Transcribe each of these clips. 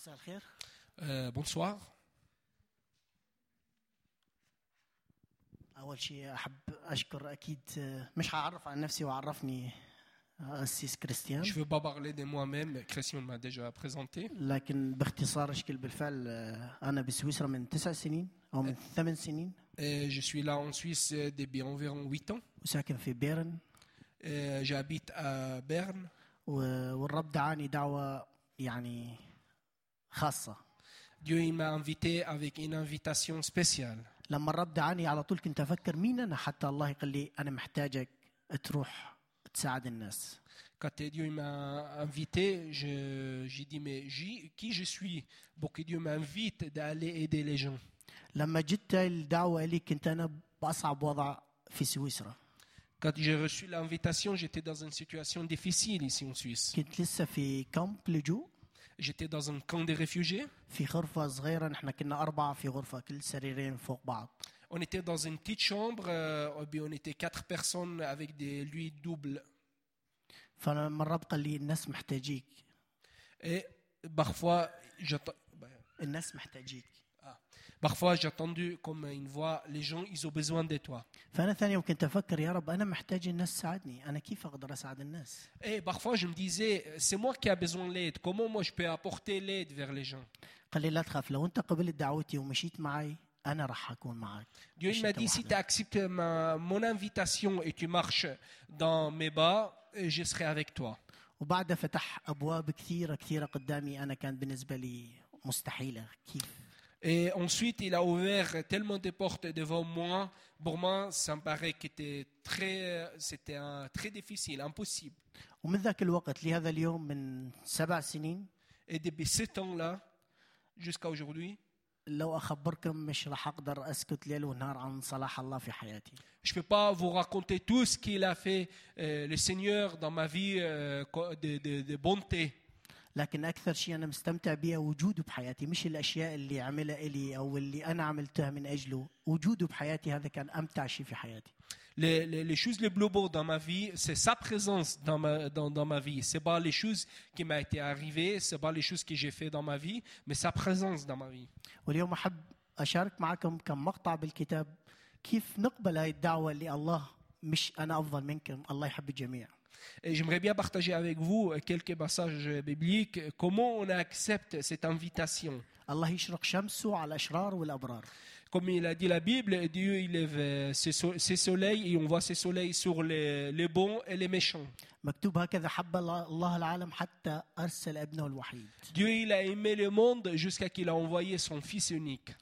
مساء الخير Euh, bonsoir. اول شيء احب اشكر اكيد آه، مش هعرف عن نفسي وعرفني اسيس كريستيان Je ne veux pas parler de moi-même, Christian m'a déjà présenté. لكن باختصار اشكل بالفعل آه، انا بسويسرا من تسع سنين او من ثمان سنين Et je suis là en Suisse euh, depuis environ 8 ans. وساكن في بيرن Euh, J'habite à Berne. و- والرب دعاني دعوه يعني خاصه Dieu il m'a invité avec une invitation spéciale. لما الرب دعاني على طول كنت أفكر مين أنا حتى الله يقول لي أنا محتاجك تروح تساعد الناس Quand Dieu m'a invité, j'ai dit mais j'y- qui je suis pour que Dieu m'invite d'aller aider les gens. لما جت الدعوه لي كنت أنا باصعب وضع في سويسرا Quand j'ai reçu l'invitation, j'étais dans une situation difficile ici en Suisse. كنت لسه في كامب لجوء J'étais dans un camp des réfugiés. في غرفة صغيرة نحن كنا أربعة في غرفة كل سريرين فوق بعض On était dans une petite chambre, euh, et puis on était quatre personnes avec des lits doubles. فلما الرب قال لي الناس محتاجيك Et parfois, j'attends- bah, الناس محتاجيك ah. parfois j'ai entendu comme une voix, les gens, ils ont besoin de toi. فأنا ثاني يوم كنت أفكر يا رب أنا محتاج الناس تساعدني أنا كيف أقدر أساعد الناس Et parfois, je me disais, c'est moi qui ai besoin d'aide. Comment moi je peux apporter l'aide vers les gens قال لي لا تخاف لو أنت قبلت دعوتي ومشيت معي أنا راح أكون معك Dieu مش il m'a أنت dit, si وحدك. tu acceptes ma, mon invitation et tu marches dans mes bas, euh, je serai avec toi. وبعدها فتح أبواب كثيرة كثيرة قدامي أنا كان بالنسبة لي مستحيلة كيف Et ensuite, il a ouvert tellement de portes devant moi. Pour moi, ça me paraît que c'était très, c'était un- très difficile, impossible. ومن ذاك الوقت لهذا اليوم من سبع سنين Et depuis ce temps-là, jusqu'à aujourd'hui, لو أخبركم مش راح أقدر أسكت ليل ونهار عن صلاح الله في حياتي je ne peux pas vous raconter tout ce qu'il a fait, euh, le Seigneur, dans ma vie euh, de, de- de bonté. لكن أكثر شيء أنا مستمتع بيها وجوده بحياتي مش الأشياء اللي عملها إلي أو اللي أنا عملتها من أجله وجوده بحياتي هذا كان أمتع شيء في حياتي Les, les- les choses les plus beaux dans ma vie, c'est sa présence dans ma, dans, dans ma vie. C'est pas les choses qui m'ont été arrivées, c'est pas les choses que j'ai fait dans ma vie, mais sa présence dans ma vie. واليوم أحب أشارك معكم كم مقطع بالكتاب كيف نقبل هاي الدعوة اللي الله مش أنا أفضل منكم الله يحب الجميع J'aimerais bien partager avec vous euh, quelques passages bibliques, comment on accepte cette invitation? Comme il a dit la Bible, Dieu il lève euh, ses soleils et on voit ses soleils sur les, les bons et les méchants. Dieu il a aimé le monde jusqu'à qu'il a envoyé son Fils unique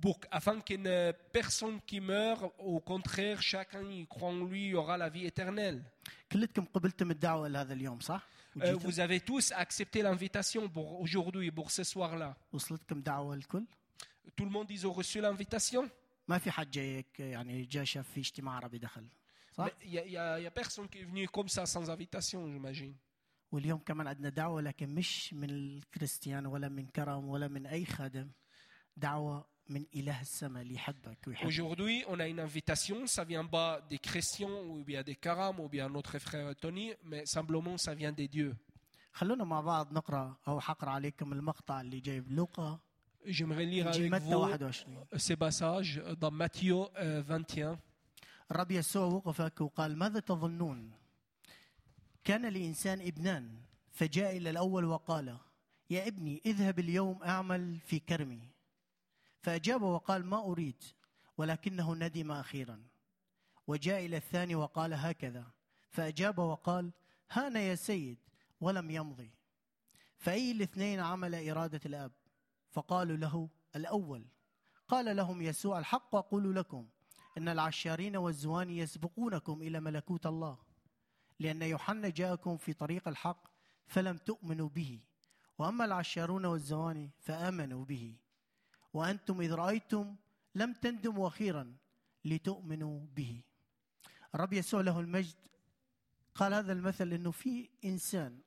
لكي لا يهلك كل من يؤمن به بل تكون له الحياه الابديه Pour, afin qu'une personne qui meurt, au contraire, chacun y croit en lui, il y aura la vie éternelle. كلكم قبلتم الدعوه لهذا اليوم صح؟ Euh, وجيتم؟ vous avez tous accepté l'invitation pour aujourd'hui, pour ce soir-là. وصلتكم دعوه الكل؟ Tout le monde, ils ont reçu l'invitation ما في حد جايك يعني جاء شاف في اجتماع عربي دخل صح؟ Mais Il n'y a, il y a- il y a personne qui est venu comme ça sans invitation, j'imagine. واليوم كمان عندنا دعوة لكن مش من الكريستيان ولا من كرم ولا من أي خادم دعوة Aujourd'hui, on a une invitation, ça vient pas des chrétiens ou bien des karam ou bien notre frère Tony, mais simplement ça vient des dieux. خلونا مع بعض نقرأ أو حقرأ عليكم المقطع اللي جاي بلوقا J'aimerais lire avec vous 21 ces passages dans Matthieu euh, 21. الرب يسوع وقف وقال ماذا تظنون كان لإنسان ابنان فجاء إلى الأول وقال يا ابني اذهب اليوم أعمل في كرمي فأجاب وقال ما أريد ولكنه ندم أخيرا. وجاء إلى الثاني وقال هكذا. فأجاب وقال هان يا سيد ولم يمضي. فأي الاثنين عمل إرادة الأب. فقالوا له الأول. قال لهم يسوع الحق أقول لكم إن العشارين والزواني يسبقونكم إلى ملكوت الله. لأن يوحنا جاءكم في طريق الحق فلم تؤمنوا به. وأما العشارون والزواني فآمنوا به. وأنتم إذ رأيتم لم تندموا أخيرا لتؤمنوا به الرب يسوع له المجد قال هذا المثل إنه في إنسان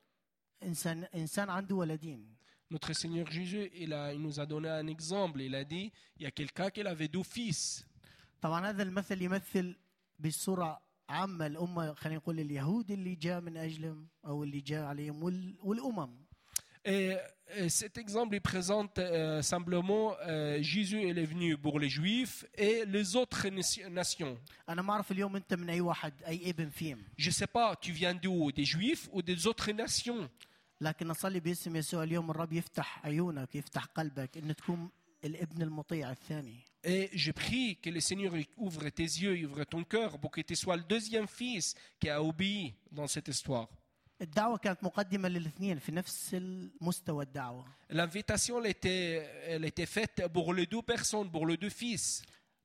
إنسان إنسان عنده ولدين Notre Seigneur Jésus, il, a, il nous a donné un exemple. Il a dit, il y a quelqu'un qui avait deux fils. طبعا هذا المثل يمثل بصورة عامة الأمة خلينا نقول اليهود اللي جاء من أجلهم أو اللي جاء عليهم وال- والأمم Et, et cet exemple, il présente euh, simplement euh, Jésus, il est venu pour les Juifs et les autres nation- nations. أنا ما أعرف اليوم أنت من أي واحد أي ابن فيهم Je ne sais pas, tu viens d'où Des Juifs ou des autres nations لكن أصلي باسم يسوع اليوم الرب يفتح عيونك يفتح قلبك أن تكون الابن المطيع الثاني Et je prie que le Seigneur ouvre tes yeux, ouvre ton cœur pour que tu sois le deuxième fils qui a obéi dans cette histoire. الدعوة كانت مقدمة للاثنين في نفس المستوى الدعوة L'invitation, elle était, elle était faite pour les deux personnes, pour les deux fils.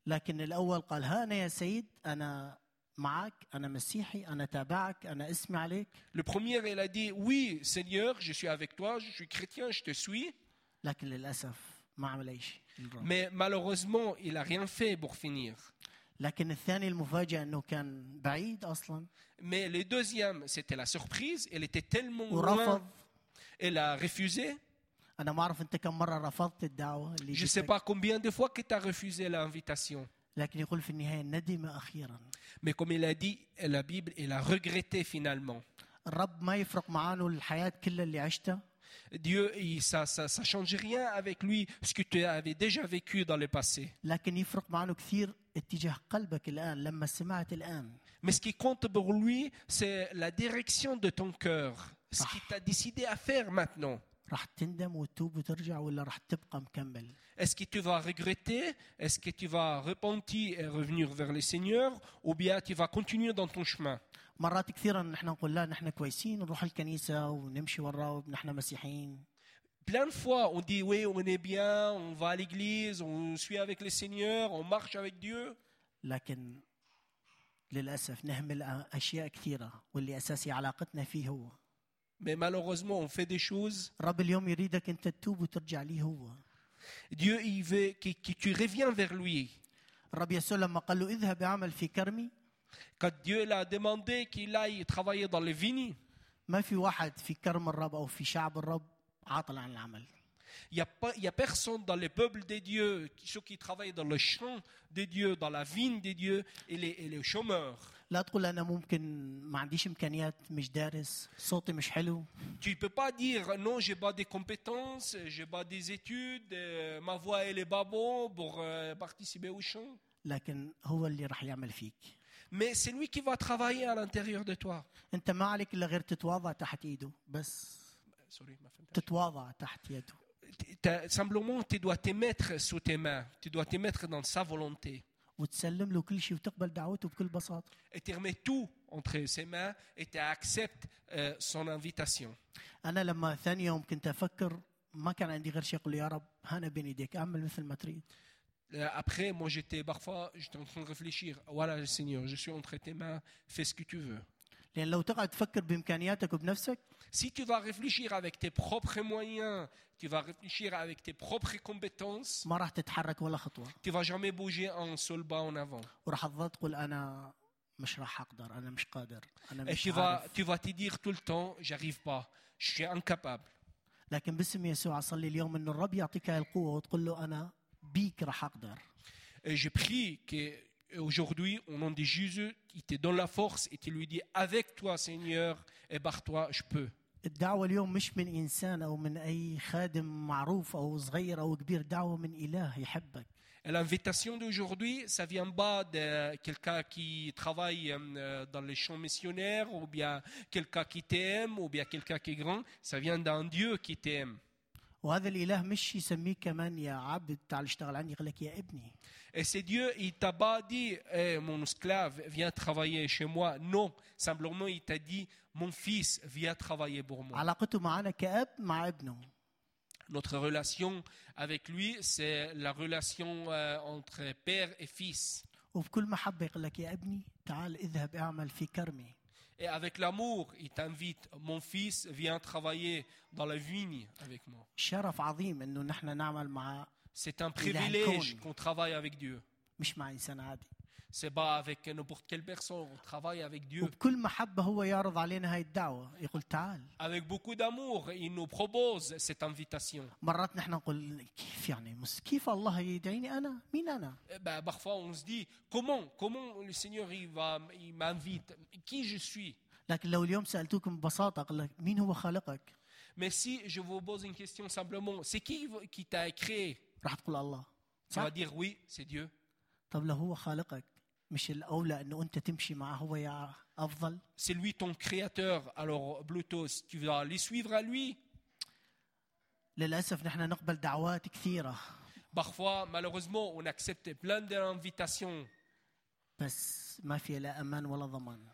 لكن الأول قال ها أنا يا سيد أنا معك أنا مسيحي أنا تابعك أنا اسمي عليك Le premier, il a dit, oui, Seigneur, je suis avec toi, je suis chrétien, je te suis. لكن للأسف ما عمل أي شيء الرب. Mais malheureusement, il n'a rien fait pour finir. لكن الثاني المفاجأة أنه كان بعيد أصلا Mais le deuxième, c'était la surprise. Elle était tellement ورفض loin. Elle a refusé. أنا ما أعرف أنت كم مرة رفضت الدعوة اللي Je ne sais جتك. pas combien de fois que tu as refusé l'invitation. لكن يقول في النهاية ندم أخيرا Mais comme il a dit, la Bible, elle a regretté finalement. الرب ما يفرق معانه الحياة كلها اللي عشتها Dieu, il- ça ne ça, change rien avec lui, ce que tu avais déjà vécu dans le passé. لكن يفرق معانه كثير اتجاه قلبك الآن لما سمعت الآن Mais ce qui compte pour lui, c'est la direction de ton cœur. Ce qu'il t'a décidé à faire maintenant. راح تندم وتتوب وترجع ولا راح تبقى مكمل Est-ce que tu vas regretter Est-ce que tu vas repentir et revenir vers le Seigneur Ou bien tu vas continuer dans ton chemin مرات كثيرا نحن نقول لا نحن كويسين نروح الكنيسة ونمشي وراه نحن مسيحيين Plein de fois, on dit oui, on est bien, on va à l'église, on suit avec le Seigneur, on marche avec Dieu. لكن للأسف نهمل أشياء كثيرة واللي أساسي علاقتنا فيه هو Mais malheureusement, on fait des choses. الرب اليوم يريدك أنت تتوب وترجع ليه هو Dieu, il veut que, que tu reviens vers lui. الرب يسوع لما قال له اذهب اعمل في كرمي Quand Dieu l'a demandé qu'il aille travailler dans les vignes, ما في واحد في كرم الرب او في شعب الرب عاطل عن العمل il n'y a, pas- il y a personne dans le peuple de Dieu, ceux qui travaillent dans le champ de Dieu, dans la vigne de Dieu, et les, et les chômeurs. لا تقول انا ممكن ما عنديش امكانيات مش دارس صوتي مش حلو Tu ne peux pas dire non, j'ai pas des compétences, j'ai pas des études, euh, ma voix elle est pas bonne pour euh, participer au chant. لكن هو اللي راح يعمل فيك Mais c'est lui qui va travailler à l'intérieur de toi. انت ما عليك الا غير تتواضع تحت ايده بس Simplement, tu dois te mettre sous tes mains, tu dois te mettre dans sa volonté. وتسلم له كل شيء وتقبل دعوته بكل بساطه Et tu remets tout entre ses mains et tu acceptes euh, son invitation. انا لما ثاني يوم كنت افكر ما كان عندي غير شيء اقول له يا رب هانا بين ايديك اعمل مثل ما تريد Euh, Après, moi, j'étais parfois, j'étais en train de réfléchir. Voilà, Seigneur, je suis entre tes mains, fais ce que tu veux. لأن لو تقعد تفكر بامكانياتك وبنفسك Si tu vas réfléchir avec tes propres moyens, tu vas réfléchir avec tes propres compétences, ما راح تتحرك ولا خطوه tu vas jamais bouger un seul pas en avant. وراح تظل تقول أنا مش راح أقدر أنا مش قادر أنا Et tu vas, tu vas te dire tout le temps, j'arrive pas, je suis incapable. لكن باسم يسوع اصلي اليوم انه الرب يعطيك هاي القوه وتقول له أنا بيك راح أقدر Et je prie qu'aujourd'hui, au nom de Jésus, il te donne la force et tu lui dis, avec toi, Seigneur, et par toi, je peux. الدعوه اليوم مش من انسان او من اي خادم معروف او صغير او كبير دعوه من اله يحبك Et l'invitation d'aujourd'hui, ça vient pas de quelqu'un qui travaille euh, dans les champs missionnaires, ou bien quelqu'un qui t'aime, ou bien quelqu'un qui est grand. Ça vient d'un Dieu qui t'aime. وهذا الاله مش يسميك كمان يا عبد تعال اشتغل عندي يقول لك يا ابني Et c'est Dieu, il t'a pas dit, Eh, mon esclave, viens travailler chez moi. Non, simplement, il t'a dit, mon fils, viens travailler pour moi. علاقته معنا كاب مع ابنه Notre relation avec lui, c'est la relation euh, entre père et fils. وبكل محبه يقول لك يا ابني تعال اذهب اعمل في كرمي Et avec l'amour, il t'invite, mon fils, viens travailler dans la vigne avec moi. شرف عظيم انه نحن نعمل مع C'est un Il a un privilège cône. qu'on travaille avec Dieu. مش مع انسان عادي C'est pas avec n'importe quelle personne, on travaille avec Dieu. وبكل محبة هو يعرض علينا هاي الدعوة يقول تعال Avec beaucoup d'amour, il nous propose cette invitation. مرات نحن نقول كيف يعني مس كيف الله يدعيني أنا مين أنا Eh ben, parfois, on se dit comment, comment le Seigneur il va, il m'invite, qui je suis. لكن لو اليوم سألتوكم ببساطة أقول لك مين هو خالقك Mais si je vous pose une question simplement, c'est qui qui t'a créé راح تقول الله Tu vas صح dire oui, c'est Dieu. طب لو هو خالقك مش الأولى أنه أنت تمشي معه هو يا أفضل C'est lui ton créateur. Alors, Bluetooth, tu vas les suivre à lui. للأسف نحن نقبل دعوات كثيرة Parfois, malheureusement, on accepte plein d'invitations, بس ما فيها لا أمان ولا ضمان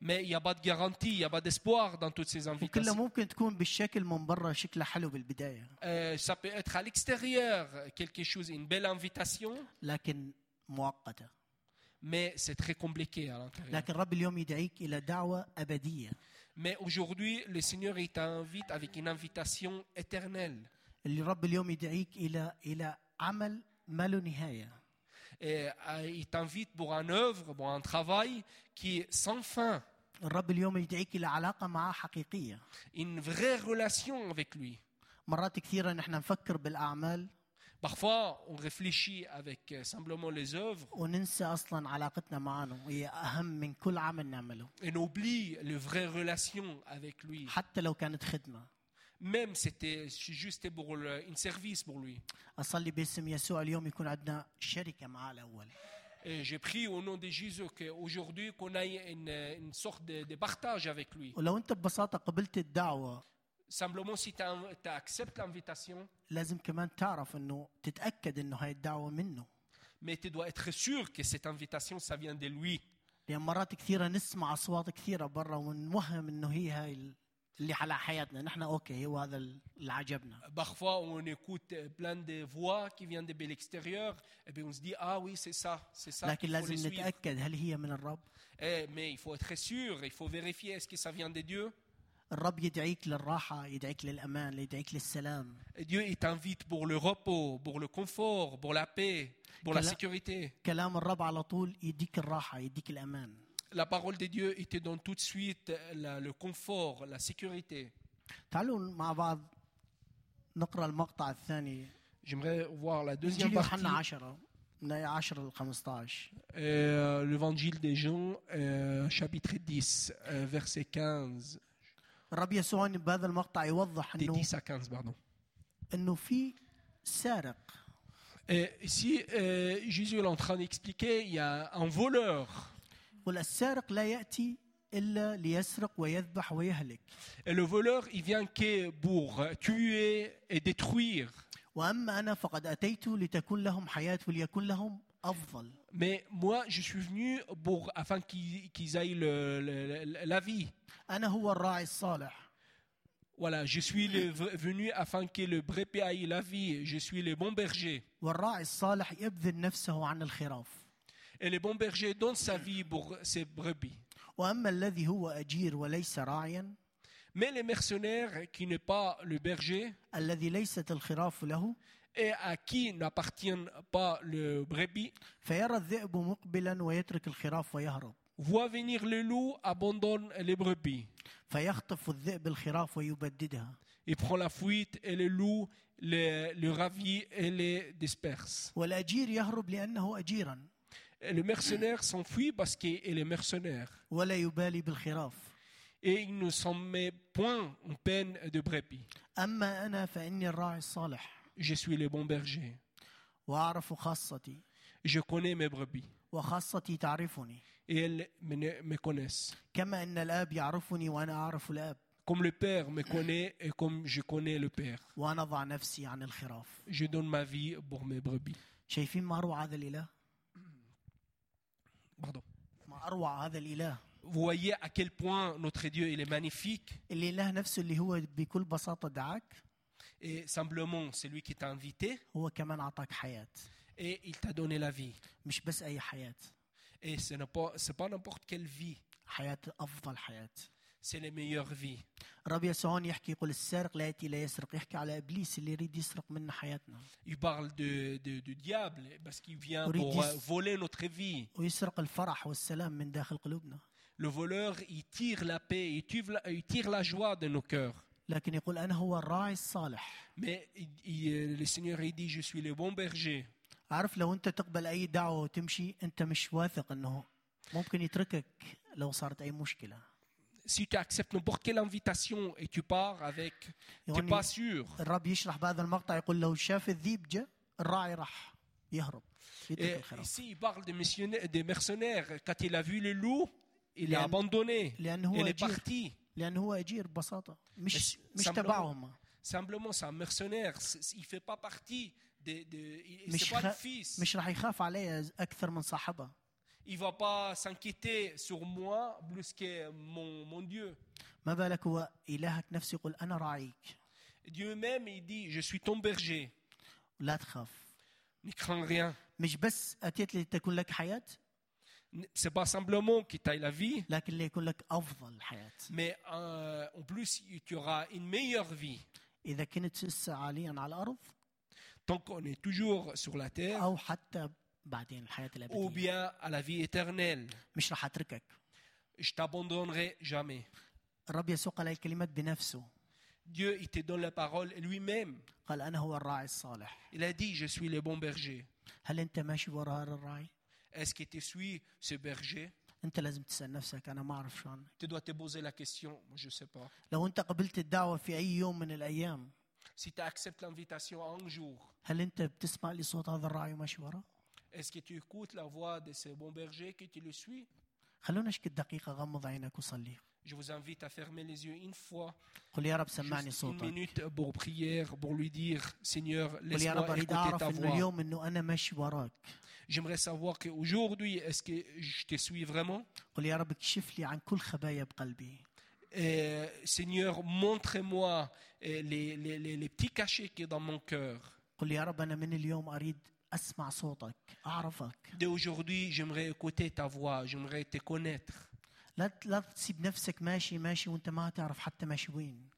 mais il n'y a pas de garantie, il n'y a pas d'espoir dans toutes ces وكلها invitations. ممكن تكون بالشكل من برا شكلها حلو بالبداية Euh, ça peut être à l'extérieur quelque chose, une belle invitation, لكن مؤقتة mais c'est très compliqué à l'intérieur. لكن رب اليوم يدعيك إلى دعوة أبدية Mais aujourd'hui, le Seigneur il t'invite avec une invitation éternelle. اللي رب اليوم يدعيك إلى إلى عمل ما له نهاية Et euh, il t'invite pour une œuvre, pour un travail qui est sans fin, الرب اليوم يدعيك إلى علاقة معه حقيقية une vraie relation avec lui. مرات كثيرة نحن نفكر بالأعمال Parfois, on réfléchit avec euh, simplement les œuvres. Et on oublie les vraies relations avec lui. Même si c'était juste pour un service pour lui. Et j'ai pris au nom de Jésus qu'aujourd'hui qu'on ait une, une sorte de partage avec lui. simplement si tu acceptes l'invitation, mais tu dois être sûr que cette invitation, ça vient de lui. لأن مرات كثيرة نسمع أصوات كثيرة برا ونوهم إنه هي هاي اللي على حياتنا نحن أوكي هو هذا اللي عجبنا. بخفوا ونكوت بلان دي فوا كي فيان دي بالإكستيريور بي اون دي آه وي سي سا سي سا لكن لازم نتأكد هل هي من الرب؟ إيه مي يفو إتخ سور يفو فيريفي إسكي سا فيان دي ديو؟ الرب يدعيك للراحة يدعيك للأمان يدعيك للسلام Et Dieu, il t'invite pour le repos, pour le confort, pour la paix, pour la Quelle- sécurité. كلام الرب على طول يديك الراحة يديك الأمان La parole de Dieu, il te donne tout de suite la- le confort, la sécurité. تعالوا مع بعض نقرأ المقطع الثاني J'aimerais voir la deuxième إنجيل partie, يوحنا 10 من آية 10 ل 15 euh, l'évangile des Jean, euh, chapitre 10, euh, verset 15, الرب يسوع بهذا المقطع يوضح انه 10 à 15, pardon. إنه في سارق Et ici, euh, Jésus est en train d'expliquer, il y a un voleur. يقول السارق لا يأتي إلا ليسرق ويذبح ويهلك Et le voleur, il vient que pour tuer et détruire. وأما أنا فقد أتيت لتكون لهم حياة وليكن لهم Mais moi, je suis venu pour, afin qu'ils aillent la vie. Voilà, je suis venu afin que le brebis aille la vie. Je suis le bon berger. Et le bon berger donne sa vie pour ses brebis. Mais le mercenaire qui n'est pas le berger, et à qui n'appartient pas le brebis. Voit venir le loup, abandonne les brebis. Il prend la fuite et le loup le, ravit et les disperse. Et le mercenaire s'enfuit parce qu'il est mercenaire. Et il ne s'en met point en peine de brebis. اما انا فاني الراعي الصالح Je suis le bon berger. واعرف خاصتي Je connais mes brebis. وخاصتي تعرفني Et elles me, me connaissent. كما ان الاب يعرفني وانا اعرف الاب Comme le Père me connaît et comme je connais le Père. وانا اضع نفسي عن الخراف Je donne ma vie pour mes brebis. شايفين ما اروع هذا الاله Pardon. ما اروع هذا الاله Vous voyez à quel point notre Dieu il est magnifique. الاله نفسه اللي هو بكل بساطه دعاك Et simplement, c'est lui qui t'a invité هو كمان اعطاك حياه et il t'a donné la vie. مش بس اي حياه Et ce n'est pas, c'est pas n'importe quelle vie. حياه افضل حياه c'est les meilleures vies. الرب يسوع هون يحكي يقول السارق لا ياتي لا يسرق يحكي على ابليس اللي يريد يسرق منا حياتنا Il parle de, de- du diable parce qu'il vient Oui, pour dis- euh, voler notre vie. ويسرق الفرح والسلام من داخل قلوبنا Le voleur, il tire la paix, il tire la, il tire la joie de nos cœurs. لكن يقول أنا هو الراعي الصالح Mais il- il- le Seigneur, il dit, je suis le bon berger. عارف لو انت تقبل اي دعوه وتمشي انت مش واثق انه ممكن يتركك لو صارت اي مشكله Si tu acceptes n'importe quelle invitation et tu pars avec, tu n'es يعني pas sûr. الرب يشرح بهذا المقطع يقول لو شاف الذيب جاء الراعي راح يهرب Et ici, il parle des, missionnaires, des mercenaires. Quand il a vu le loup, il a abandonné. Il est parti. لأنه هو اجير ببساطه مش مش تبعهم Simplement, c'est un mercenaire. Il fait pas partie de. de مش pas le fils. مش راح يخاف عليها أكثر من صاحبها Il va pas s'inquiéter sur moi plus que mon, mon Dieu. ما بالك هو الهك نفسه يقول أنا راعيك Dieu même, il dit, je suis ton berger. لا تخاف Ne crains rien. مش بس اتيت لتكون لك حياه c'est pas simplement qui taille la vie, mais euh, en plus, tu auras une meilleure vie. Tant qu'on est toujours sur la terre, ou bien à la vie éternelle, je t'abandonnerai jamais. Dieu il te donne la parole lui-même. Il a dit, je suis le bon berger. Est-ce que tu suis ce berger? أنت لازم تسأل نفسك أنا ما أعرف شلون. Tu dois te poser la question. Moi, je sais pas. لو أنت قبلت الدعوة في أي يوم من الأيام Si tu acceptes l'invitation un jour, هل أنت بتسمع لصوت هذا الراعي وماشي وراه est-ce que tu écoutes la voix de ce bon berger que tu le suis خلونا نشكل دقيقه غمض عينك وصلي. Je vous invite à fermer les yeux une fois. Une minute pour prière, pour lui dire, Seigneur, laisse-moi écouter ta voix. J'aimerais savoir qu'aujourd'hui, est-ce que je te suis vraiment? Eh, Seigneur, montre-moi eh, les, les, petits cachets qui sont dans mon cœur. Dès aujourd'hui, j'aimerais écouter ta voix, j'aimerais te connaître. لا لا تسيب نفسك ماشي ماشي وانت ما تعرف حتى ماشي وين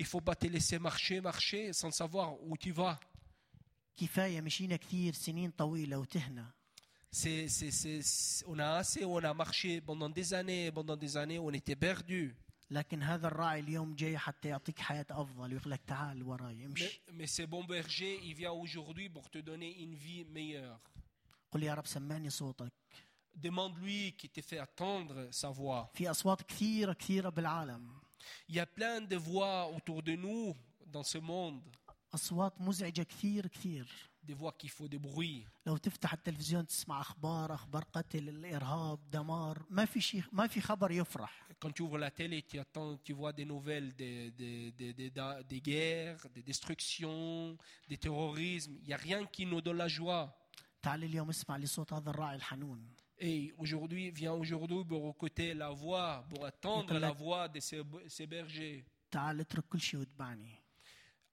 Il faut pas te laisser marcher, marcher sans savoir où tu vas. كفايه مشينا كثير سنين طويله وتهنا C'est, c'est- c'est- on a assez, on a marché pendant des années, pendant des années, on était perdus. لكن هذا الراعي اليوم جاي حتى يعطيك حياه افضل ويقول لك تعال وراي Mais, امشي mais ce bon berger, il vient aujourd'hui pour te donner une vie meilleure. قل يا رب سمعني صوتك Demande-lui qui te fait attendre sa voix. في اصوات كثيره كثيره بالعالم Il y a plein de voix autour de nous dans ce monde, اصوات مزعجه كثير كثير des voix qui font des bruits. لو تفتح التلفزيون تسمع اخبار اخبار قتل الارهاب دمار ما في شيء ما في خبر يفرح Quand tu ouvres la télé, tu, attends, tu vois des nouvelles des, des, des, des- des- des guerres, des destructions, des terrorismes. Il n'y a rien qui nous donne la joie. تعال اليوم اسمع لصوت هذا الراعي الحنون Et aujourd'hui, viens aujourd'hui pour écouter la voix, pour attendre Nicolas- la voix de ces, ces bergers. تعال اترك كل شيء واتبعني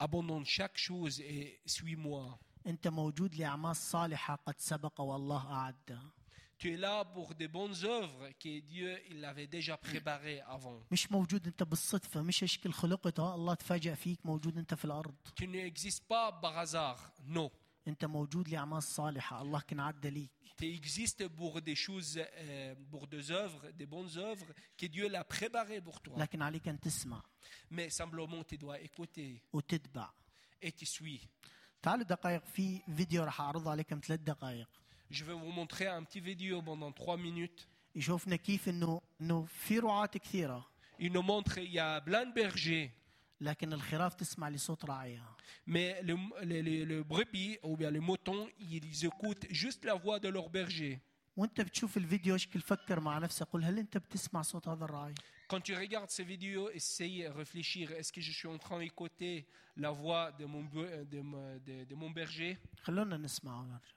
Abandonne chaque chose et suis-moi. انت موجود لاعمال صالحه قد سبق والله اعدها Tu es là pour des bonnes œuvres que Dieu il avait déjà préparées avant. مش موجود انت بالصدفه مش هشكل خلقت ها الله تفاجأ فيك موجود انت في الارض Tu n'existes pas par hasard, non. انت موجود لاعمال صالحه الله كان عدى ليك Tu existes pour des choses, euh, pour des œuvres, des bonnes œuvres que Dieu l'a préparées pour toi. لكن عليك ان تسمع Mais simplement, tu dois écouter وتتبع et tu suis. تعالوا دقائق في فيديو راح اعرضه عليكم ثلاث دقائق Je vais vous montrer un petit vidéo pendant trois minutes. يشوفنا كيف انه انه في رعاة كثيره Il nous montre il y a plein de bergers, لكن الخراف تسمع لصوت راعيها mais le, le, le- le brebis ou bien les moutons, ils écoutent juste la voix de leur berger. وانت بتشوف الفيديو اشكل فكر مع نفسك قل هل انت بتسمع صوت هذا الراعي Quand tu regardes ces vidéos, essaye de réfléchir. Est-ce que je suis en train d'écouter la voix de mon, be- de, ma- de- de mon berger خلونا نسمع ونرجع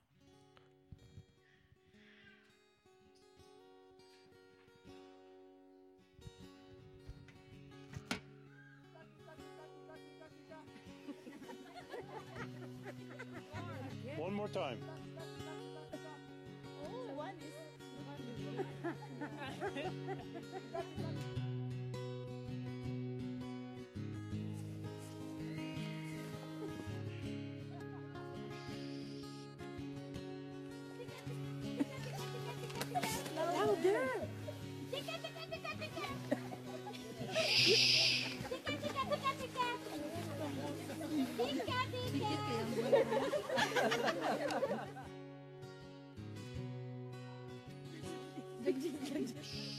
time. Oh, one is. Wirklich, wirklich.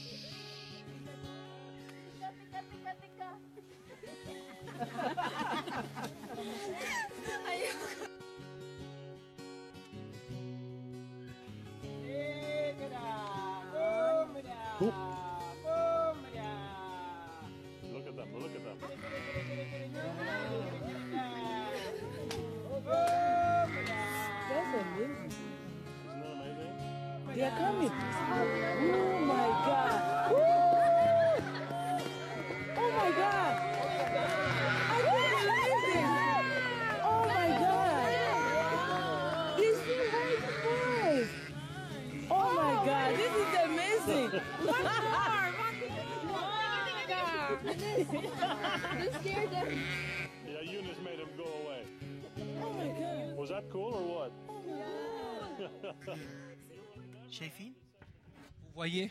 Vous voyez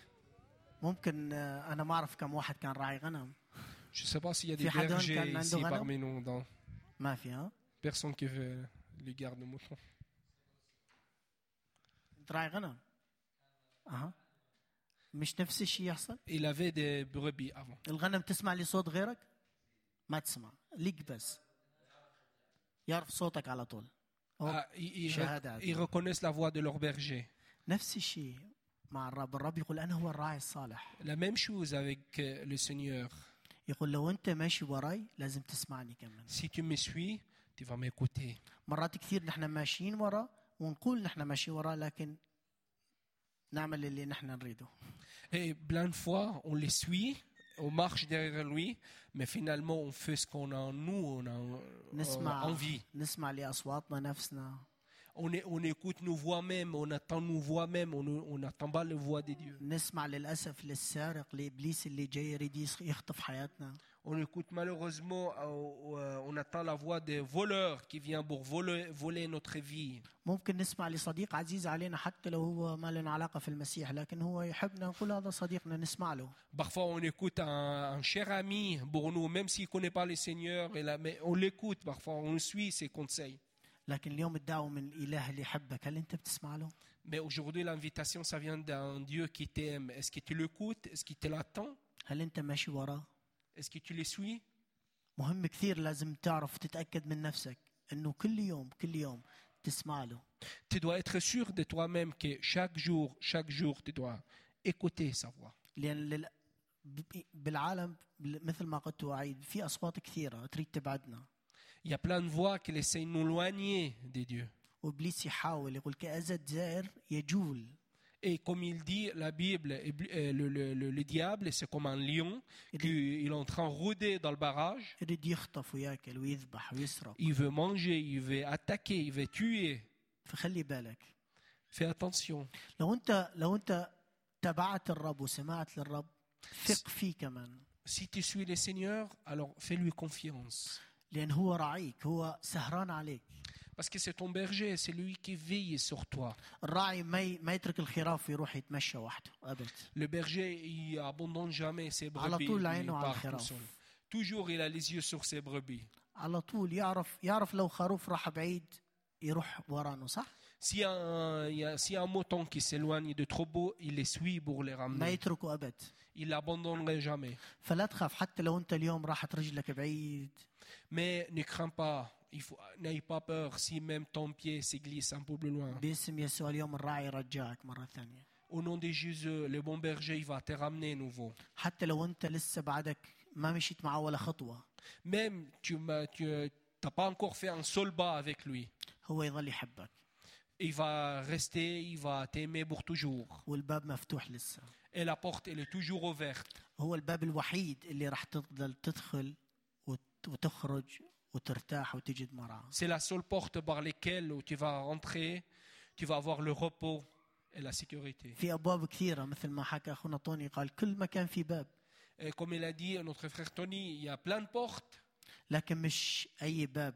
ممكن آه، انا ما اعرف كم واحد كان راعي غنم Je ne sais pas s'il y a في des حدا bergers كان عنده ici غنم؟ parmi nous. dans- ما في ها Personne qui veut les gardes moutons. انت راعي غنم اها مش نفس الشيء يحصل Il avait des brebis avant. الغنم تسمع لي صوت غيرك ما تسمع ليك بس يعرف صوتك على طول أو Ah, ils, ils شهادة rec- هذه. ils reconnaissent la voix de leur berger. نفس الشيء مع الرب الرب يقول أنا هو الراعي الصالح La même chose avec euh, le Seigneur. يقول لو أنت ماشي وراي لازم تسمعني كمان Si tu me suis, tu vas m'écouter. مرات كثير نحن ماشيين ورا ونقول نحن ماشيين ورا لكن نعمل اللي نحن نريده Et plein de fois, on les suit, on marche derrière lui, mais finalement, on fait ce qu'on a en nous, on a, on a نسمع envie. نسمع لأصواتنا نفسنا On, est- on écoute nos voix même, on attend nos voix même, on ne- on n'attend pas les voix de Dieu. نسمع للاسف للسارق لابليس اللي جاي يريد يس- يخطف حياتنا On écoute malheureusement, euh, euh, on attend la voix des voleurs qui viennent pour voler, voler notre vie. ممكن نسمع لصديق عزيز علينا حتى لو هو ما له علاقه في المسيح لكن هو يحبنا نقول هذا صديقنا نسمع له Parfois, on écoute un, un cher ami pour nous, même s'il ne connaît pas le Seigneur, et là, mais on l'écoute parfois, on suit ses conseils. لكن اليوم الدعوه من الاله اللي يحبك هل انت بتسمع له Mais aujourd'hui, l'invitation, ça vient d'un Dieu qui t'aime. Est-ce que tu l'écoutes Est-ce qu'il te l'attend هل انت ماشي وراه Est-ce que tu le suis مهم كثير لازم تعرف تتاكد من نفسك انه كل يوم كل يوم تسمع له Tu dois être sûr de toi-même que chaque jour, chaque jour, tu dois écouter sa voix. ب- بالعالم مثل ما قلت واعيد في اصوات كثيره تريد تبعدنا Il y a plein de voies qui essaient de nous éloigner de Dieu. Et comme il dit, la Bible, euh, le, diable, c'est comme un lion qui il est en train de rôder dans le barrage. Il veut manger, il veut attaquer, il veut tuer. Fais attention. Si tu suis le Seigneur, alors fais-lui confiance. لأن هو راعيك هو سهران عليك Parce que c'est ton berger, c'est lui qui veille sur toi. الراعي ما ي... ما يترك الخراف ويروح يتمشى وحده ابد Le berger, il abandonne jamais ses على brebis. طول il عينه على الخراف. Toujours, il a les yeux sur ses brebis. على طول يعرف يعرف لو خروف راح بعيد يروح ورانه صح a un- a un mouton qui s'éloigne de trop beau, il les suit pour les ما ramener. يتركه ابد Il l'abandonnerait jamais. فلا تخاف حتى لو انت اليوم راحت رجلك بعيد Mais ne crains pas, il faut, n'aie pas peur si même ton pied se glisse un peu plus loin. باسم يسوع اليوم الراعي يرجعك مرة ثانية Au nom de Jésus, le bon berger, il va te ramener nouveau. حتى لو انت لسه بعدك ما مشيت معه ولا خطوة Même tu n'as tu, t'as pas encore fait un seul pas avec lui. هو يظل يحبك Il va rester, il va t'aimer pour toujours. والباب مفتوح لسه Et la porte, elle est toujours ouverte. هو الباب الوحيد اللي راح تفضل تدخل وت- وتخرج وترتاح وتجد مرعى C'est la seule porte par laquelle où tu vas rentrer, tu vas avoir le repos et la sécurité. في ابواب كثيره مثل ما حكى اخونا طوني قال كل مكان في باب Et comme il a dit notre frère Tony, il y a plein de portes, لكن مش اي باب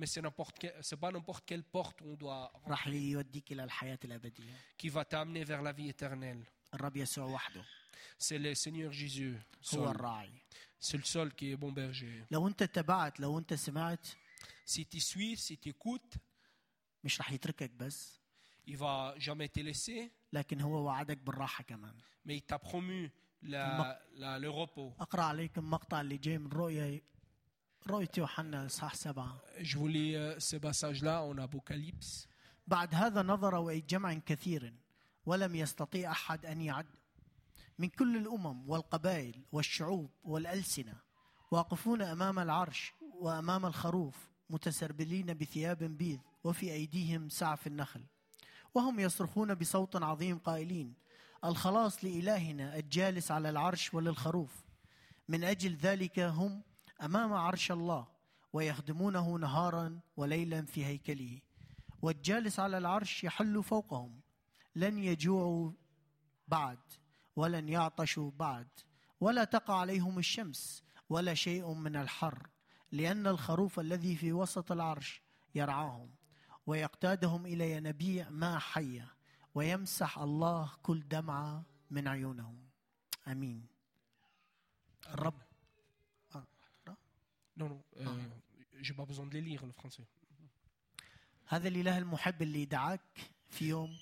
mais c'est n'importe quel- c'est pas n'importe quelle porte on doit راح يوديك الى الحياه الابديه qui va t'amener vers la vie éternelle. الرب يسوع وحده C'est le Seigneur Jésus. هو seul. الراعي C'est le seul qui est bon berger. لو انت اتبعت لو انت سمعت Si tu suis, si tu écoutes, مش رح يتركك بس il va jamais te laisser, لكن هو وعدك بالراحة كمان mais il t'a promu la- la- le repos. أقرأ عليكم مقطع اللي جاي من رؤيا رؤية يوحنا إصحاح سبعة Je vous lis euh, ce passage-là en Apocalypse. بعد هذا نظر إلى جمع كثير ولم يستطيع أحد أن يعد من كل الأمم والقبائل والشعوب والألسنة واقفون أمام العرش وأمام الخروف متسربلين بثياب بيض وفي أيديهم سعف النخل. وهم يصرخون بصوت عظيم قائلين الخلاص لإلهنا الجالس على العرش وللخروف. من أجل ذلك هم أمام عرش الله ويخدمونه نهارا وليلا في هيكله. والجالس على العرش يحل فوقهم. لن يجوعوا بعد. ولن يعطشوا بعد ولا تقع عليهم الشمس ولا شيء من الحر لأن الخروف الذي في وسط العرش يرعاهم ويقتادهم إلى ينابيع ماء حية ويمسح الله كل دمعة من عيونهم. آمين. الرب. آه. Non, non, euh, j'ai pas besoin de les lire, le français. هذا الإله المحب اللي دعاك في يوم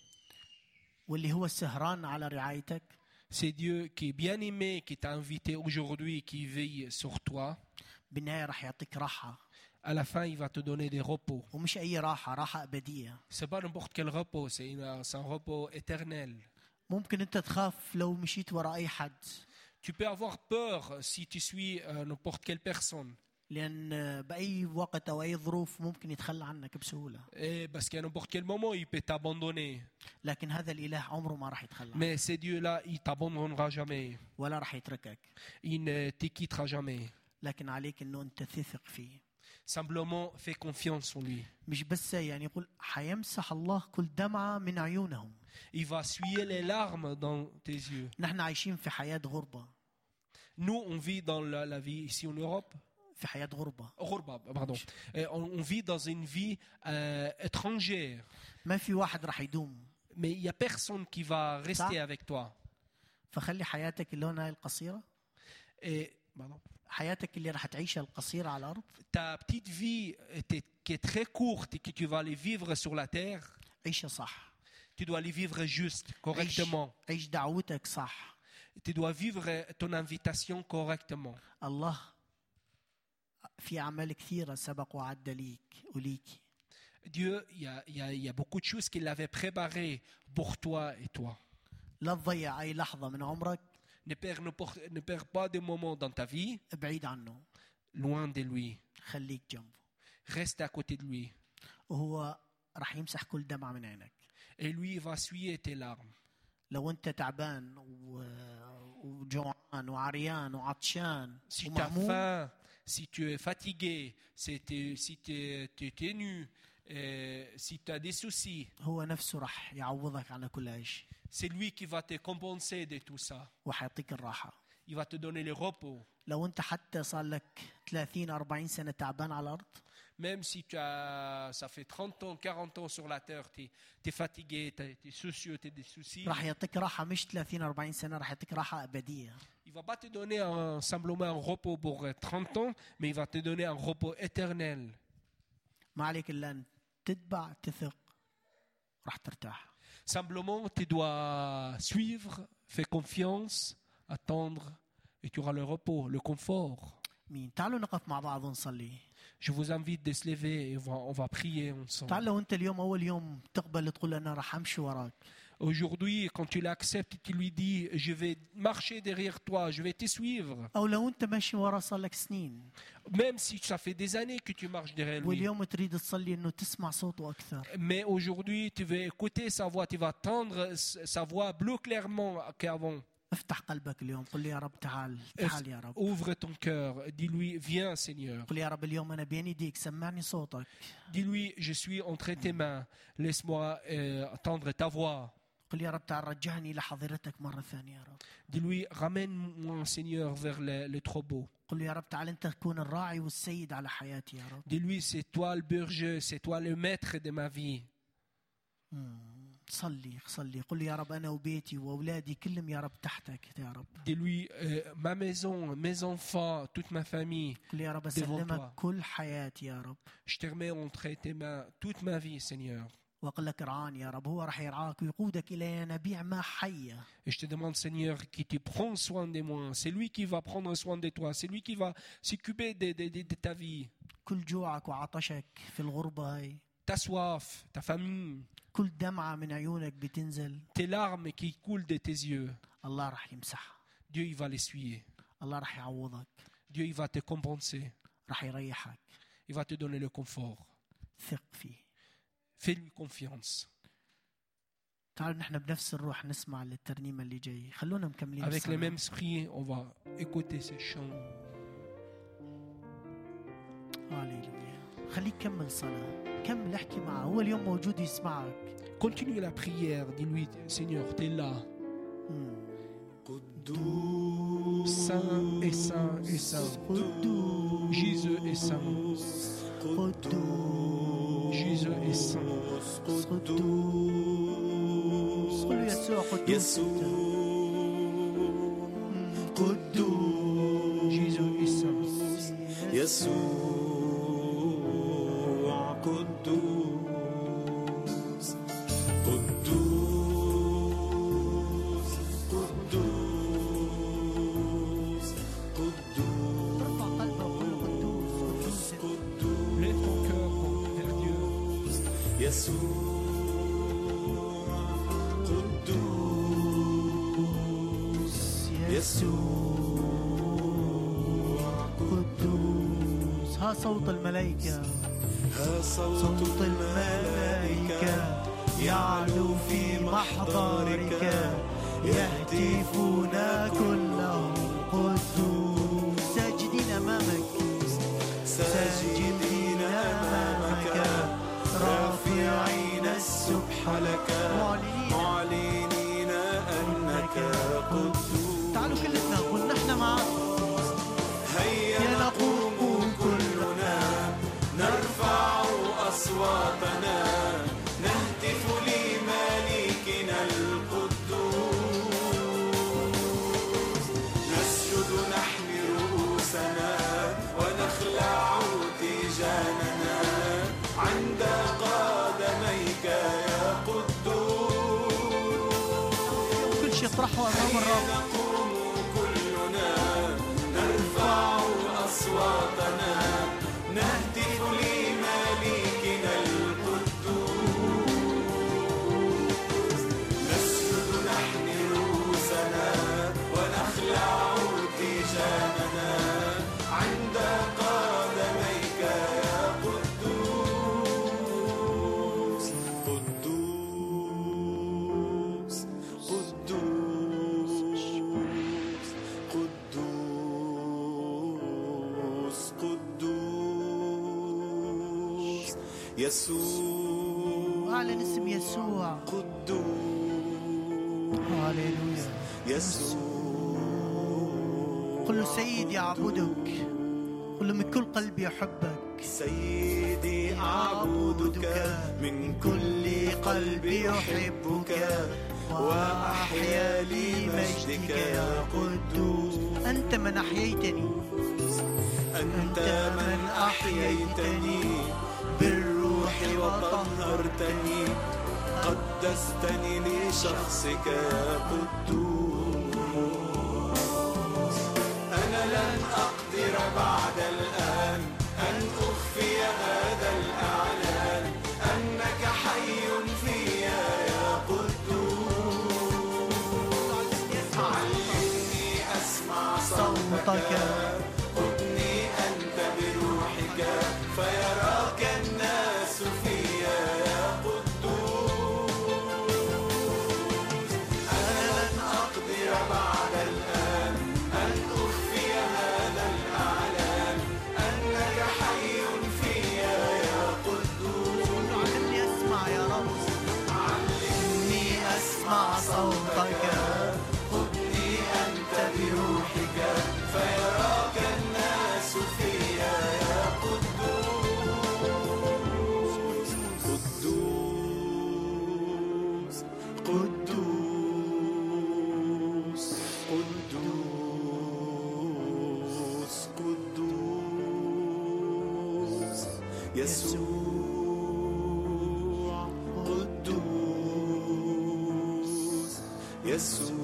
واللي هو السهران على رعايتك. C'est Dieu qui est bien aimé, qui t'a invité aujourd'hui, qui veille sur toi. À la fin, il va te donner des repos. C'est pas n'importe quel repos, c'est un repos éternel. Tu peux avoir peur si tu suis euh, n'importe quelle personne. لأن بأي وقت أو أي ظروف ممكن يتخلى عنك بسهولة بس كان بوغ كيل مومون يبي تابوندوني لكن هذا الإله عمره ما راح يتخلى مي سي ديو لا اي تابوندونغا جامي ولا راح يتركك ان تيكيترا جامي لكن عليك إنه أنت تثق فيه simplement fais confiance en lui. مش بس يعني يقول حيمسح الله كل دمعة من عيونهم. Il va suyer les larmes dans tes yeux. نحن عايشين في حياة غربة. Nous on vit dans la, la vie ici en Europe. في حياة غربة Ghurba, pardon. Et on, on vit dans une vie euh, étrangère. ما في واحد راح يدوم Mais il n'y a personne qui va rester Ça. avec toi. فخلي حياتك اللي هنا القصيرة Et pardon. حياتك اللي راح تعيشها القصيرة على الأرض ta petite vie était- qui est très courte et que tu vas aller vivre sur la terre, عيشها صح tu dois aller vivre juste, عيش, correctement. عيش دعوتك صح Tu dois vivre ton invitation correctement. الله في أعمال كثيرة سبق وعد ليك وليك Dieu, il y a, il y a- il y a beaucoup de choses qu'il avait préparées pour toi et toi. لا تضيع أي لحظة من عمرك Ne perds, ne por- ne perds pas de moments dans ta vie بعيد عنه loin de lui. خليك جنبه Reste à côté de lui. وهو راح يمسح كل دمعة من عينك Et lui, il va essuyer tes larmes. لو أنت تعبان و... وجوعان وعريان وعطشان Si tu as ومهموم faim, si tu es fatigué, si tu si t'es- tu es nu, euh, si tu as des soucis, هو نفسه راح يعوضك على كل شيء c'est lui qui va te compenser de tout ça. وحيعطيك الراحة Il va te donner le repos. لو أنت حتى صار لك 30 40 سنة تعبان على الأرض Même si tu as, ça fait 30 ans, 40 ans sur la terre, tu es, fatigué, tu es soucieux, tu as des soucis, راح يعطيك راحة مش 30 40 سنة راح يعطيك راحة أبدية Il ne va pas te donner un, simplement un repos pour euh, 30 ans, mais il va te donner un repos éternel. Simplement, tu dois suivre, faire confiance, attendre, et tu auras le repos, le confort. Je vous invite de se lever et on va, on va prier ensemble. تعال لو أنت اليوم أول يوم تقبل تقول أنا راح أمشي وراك Aujourd'hui, quand tu l'acceptes, tu lui dis, je vais marcher derrière toi, je vais te suivre. أو لو أنت ماشي وراه صار لك سنين Même si ça fait des années que tu marches derrière lui. واليوم تريد تصلي أنه تسمع صوته أكثر Mais aujourd'hui, tu veux écouter sa voix, tu vas entendre sa voix plus clairement qu'avant. افتح قلبك اليوم قل لي يا رب تعال تعال يا رب Ouvre ton cœur, dis-lui, viens Seigneur. قل يا رب اليوم أنا بين يديك سمعني صوتك Dis-lui, je suis entre tes mains, laisse-moi euh, entendre ta voix. قل يا رب تعال رجعني لحضرتك مرة ثانية يا رب Dis-lui, ramène-moi Seigneur vers le, le troupeau. قل يا رب تعال أنت تكون الراعي والسيد على حياتي يا رب Dis-lui, c'est toi le berger, c'est toi le maître de ma vie. صلي صلي قل يا رب أنا وبيتي واولادي كلهم يا رب تحتك يا رب Dis-lui, euh, ma maison, mes enfants, toute ma famille, قل يا رب Devant اسلمك toi. كل حياتي يا رب je te remets entre tes mains toute ma vie, Seigneur. Et je te demande, Seigneur, qui tu prends soin de moi. C'est lui qui va prendre soin de toi. C'est lui qui va s'occuper de, de, ta vie. Ta soif, ta famille. Tes larmes qui coulent de tes yeux. Dieu, il va l'essuyer. Dieu, il va te compenser. Il va te donner le confort. Fais-lui confiance. Avec le même esprit, on va écouter ces chants. Continue la prière, dis-lui, Seigneur, tu es là. Saint et saint et saint. Jésus est saint. Jésus est saint. Jésus est saint. Jésus صوت الملائكة. ها صوت الملائكة يعلو في محضرك rojo, rojo, rojo. يسوع. قل له سيدي أعبدك قل له من كل قلبي أحبك سيدي أعبدك من كل قلبي أحبك وأحيا لمجدك يا قدوس. أنت من أحييتني. أنت من أحييتني. بالروح وطهرتني. قدستني لشخصك يا قدوس. بعد يسوع قدوس يسوع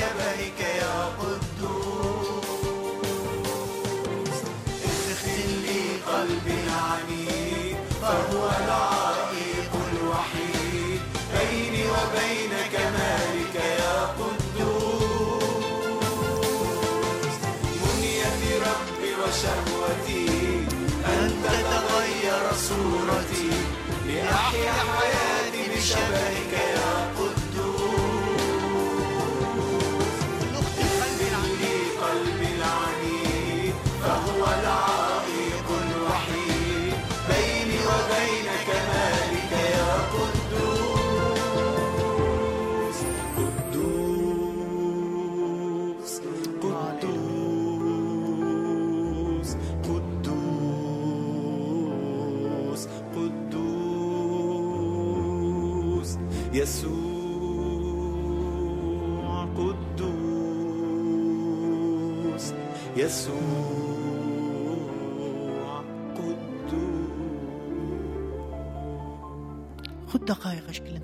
شبهك يا قدوس.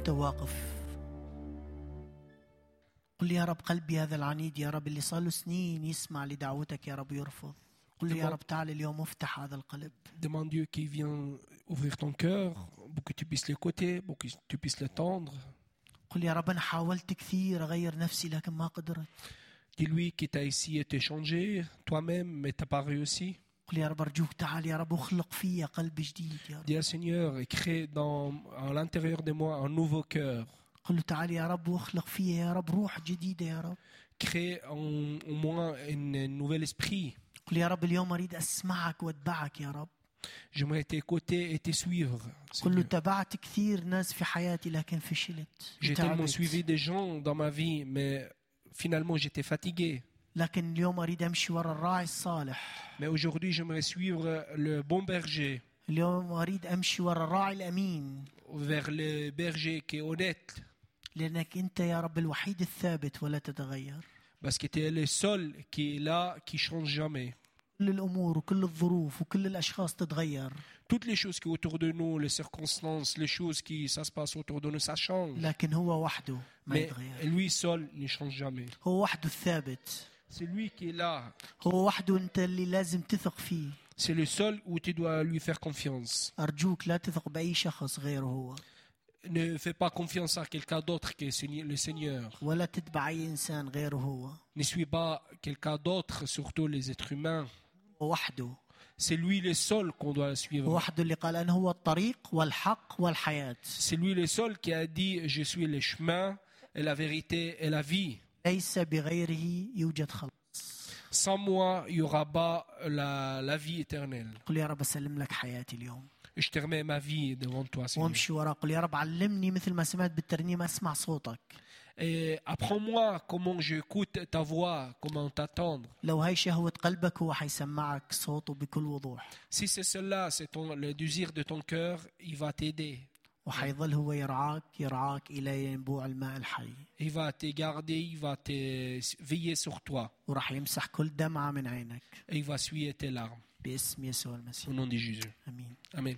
دقائق اشكل انت واقف قل يا رب قلبي هذا العنيد يا رب اللي صار له سنين يسمع لدعوتك يا رب يرفض قل يا. رب تعال اليوم افتح هذا القلب Demande Dieu qui vient ouvrir ton cœur pour que tu puisses l'écouter, pour que tu puisses l'étendre. قل يا رب أنا حاولت كثير أغير نفسي لكن ما قدرت Dis-lui qui t'a essayé de te changer toi-même, mais t'as pas réussi. Dis à Seigneur, crée dans, à l'intérieur de moi un nouveau cœur. Crée en, moi un nouvel esprit. J'aimerais t'écouter et te suivre. J'ai tellement suivi des gens dans ma vie, mais finalement j'étais fatigué. لكن اليوم اريد امشي ورا الراعي الصالح Mais aujourd'hui j'aimerais suivre le bon berger, اليوم اريد امشي ورا الراعي الامين vers le berger qui est honnête, لانك انت يا رب الوحيد الثابت ولا تتغير parce que tu es le seul qui est là, qui change jamais. كل الأمور وكل الظروف وكل الاشخاص تتغير Toutes les choses qui autour de nous, les circonstances, les choses qui ça se passe autour de nous, ça change. لكن هو وحده ما Mais يتغير lui seul ne change jamais. هو وحده الثابت C'est lui qui est là. C'est le seul où tu dois lui faire confiance. Ne fais pas confiance à quelqu'un d'autre que le Seigneur. Ne suis pas quelqu'un d'autre, surtout les êtres humains. C'est lui le seul qu'on doit suivre. C'est lui le seul qui a dit Je suis le chemin et la vérité et la vie. ليس بغيره يوجد خلاص Sans moi, il n'y aura pas la, la vie éternelle. قل يا رب اسلم لك حياتي اليوم je te remets ma vie devant toi, Seigneur. وامشي وراه قل يا رب علمني مثل ما سمعت بالترنيمه اسمع صوتك Et apprends-moi comment j'écoute ta voix, comment t'attendre. لو هاي شهوة قلبك هو حيسمعك صوته بكل وضوح Si c'est cela, c'est ton- le désir de ton cœur, il va t'aider. وحيظل هو يرعاك يرعاك إلى ينبوع الماء الحي Il va te garder, il va te veiller sur toi. وراح يمسح كل دمعة من عينك Et il va essuyer tes larmes. باسم يسوع المسيح Au nom de Jésus. أمين Amen.